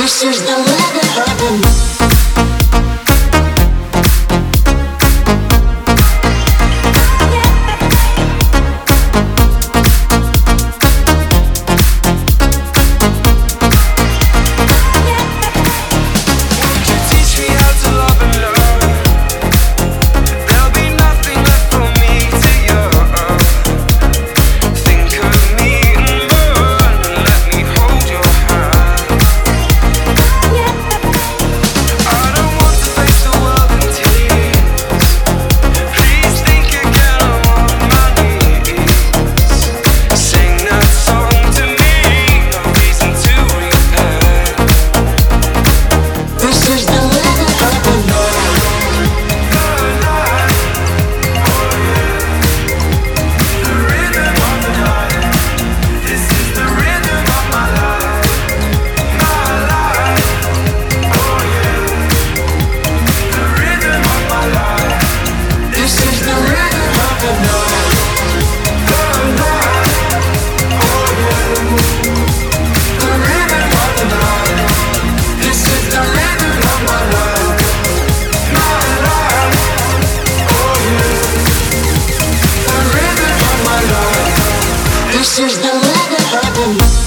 Ты все ждала до этого This is the love of heaven.